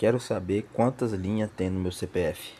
Quero saber quantas linhas tem no meu CPF.